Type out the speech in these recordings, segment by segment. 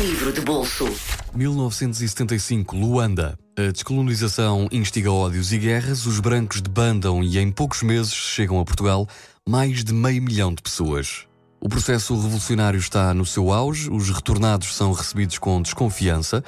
Livro de bolso. 1975, Luanda. A descolonização instiga ódios e guerras, os brancos debandam e em poucos meses chegam a Portugal mais de meio milhão de pessoas. O processo revolucionário está no seu auge, os retornados são recebidos com desconfiança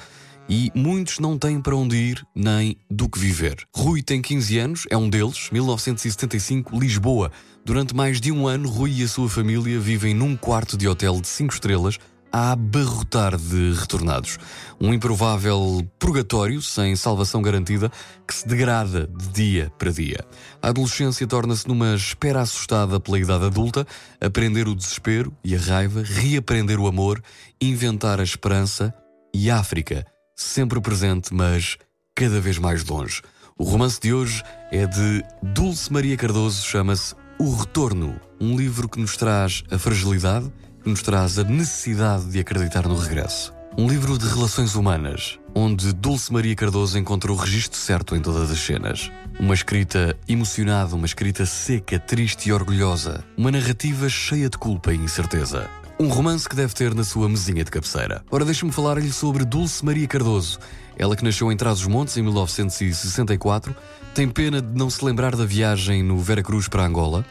e muitos não têm para onde ir nem do que viver. Rui tem 15 anos, é um deles, 1975, Lisboa. Durante mais de um ano, Rui e a sua família vivem num quarto de hotel de 5 estrelas a abarrotar de retornados. Um improvável purgatório sem salvação garantida que se degrada de dia para dia. A adolescência torna-se numa espera assustada pela idade adulta, aprender o desespero e a raiva, reaprender o amor, inventar a esperança e a África, sempre presente, mas cada vez mais longe. O romance de hoje é de Dulce Maria Cardoso, chama-se O Retorno, um livro que nos traz a fragilidade nos traz a necessidade de acreditar no regresso. Um livro de relações humanas, onde Dulce Maria Cardoso encontra o registro certo em todas as cenas. Uma escrita emocionada, uma escrita seca, triste e orgulhosa. Uma narrativa cheia de culpa e incerteza. Um romance que deve ter na sua mesinha de cabeceira. Ora, deixe-me falar-lhe sobre Dulce Maria Cardoso. Ela que nasceu em Trás-os-Montes em 1964, tem pena de não se lembrar da viagem no Vera Cruz para Angola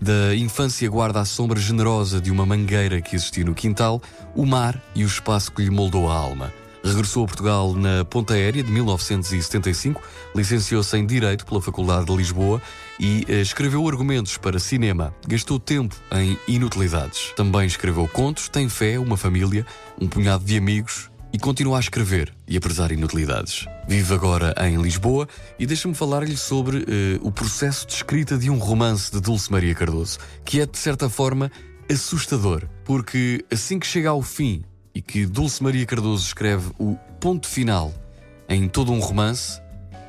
da infância guarda a sombra generosa de uma mangueira que existia no quintal, o mar e o espaço que lhe moldou a alma. Regressou a Portugal na Ponta Aérea de 1975, licenciou-se em Direito pela Faculdade de Lisboa e eh, escreveu argumentos para cinema. Gastou tempo em inutilidades. Também escreveu contos, tem fé, uma família, um punhado de amigos e continua a escrever e a prezar inutilidades. Vive agora em Lisboa e deixa-me falar-lhe sobre uh, o processo de escrita de um romance de Dulce Maria Cardoso, que é de certa forma assustador, porque assim que chega ao fim e que Dulce Maria Cardoso escreve o ponto final em todo um romance,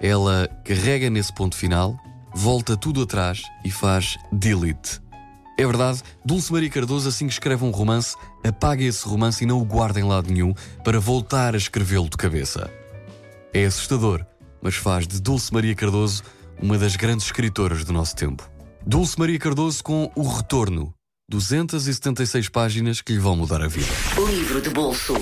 ela carrega nesse ponto final, volta tudo atrás e faz delete. É verdade, Dulce Maria Cardoso, assim que escreve um romance, apaga esse romance e não o guarda em lado nenhum para voltar a escrevê-lo de cabeça. É assustador, mas faz de Dulce Maria Cardoso uma das grandes escritoras do nosso tempo. Dulce Maria Cardoso com O Retorno, 276 páginas que lhe vão mudar a vida. Livro de bolso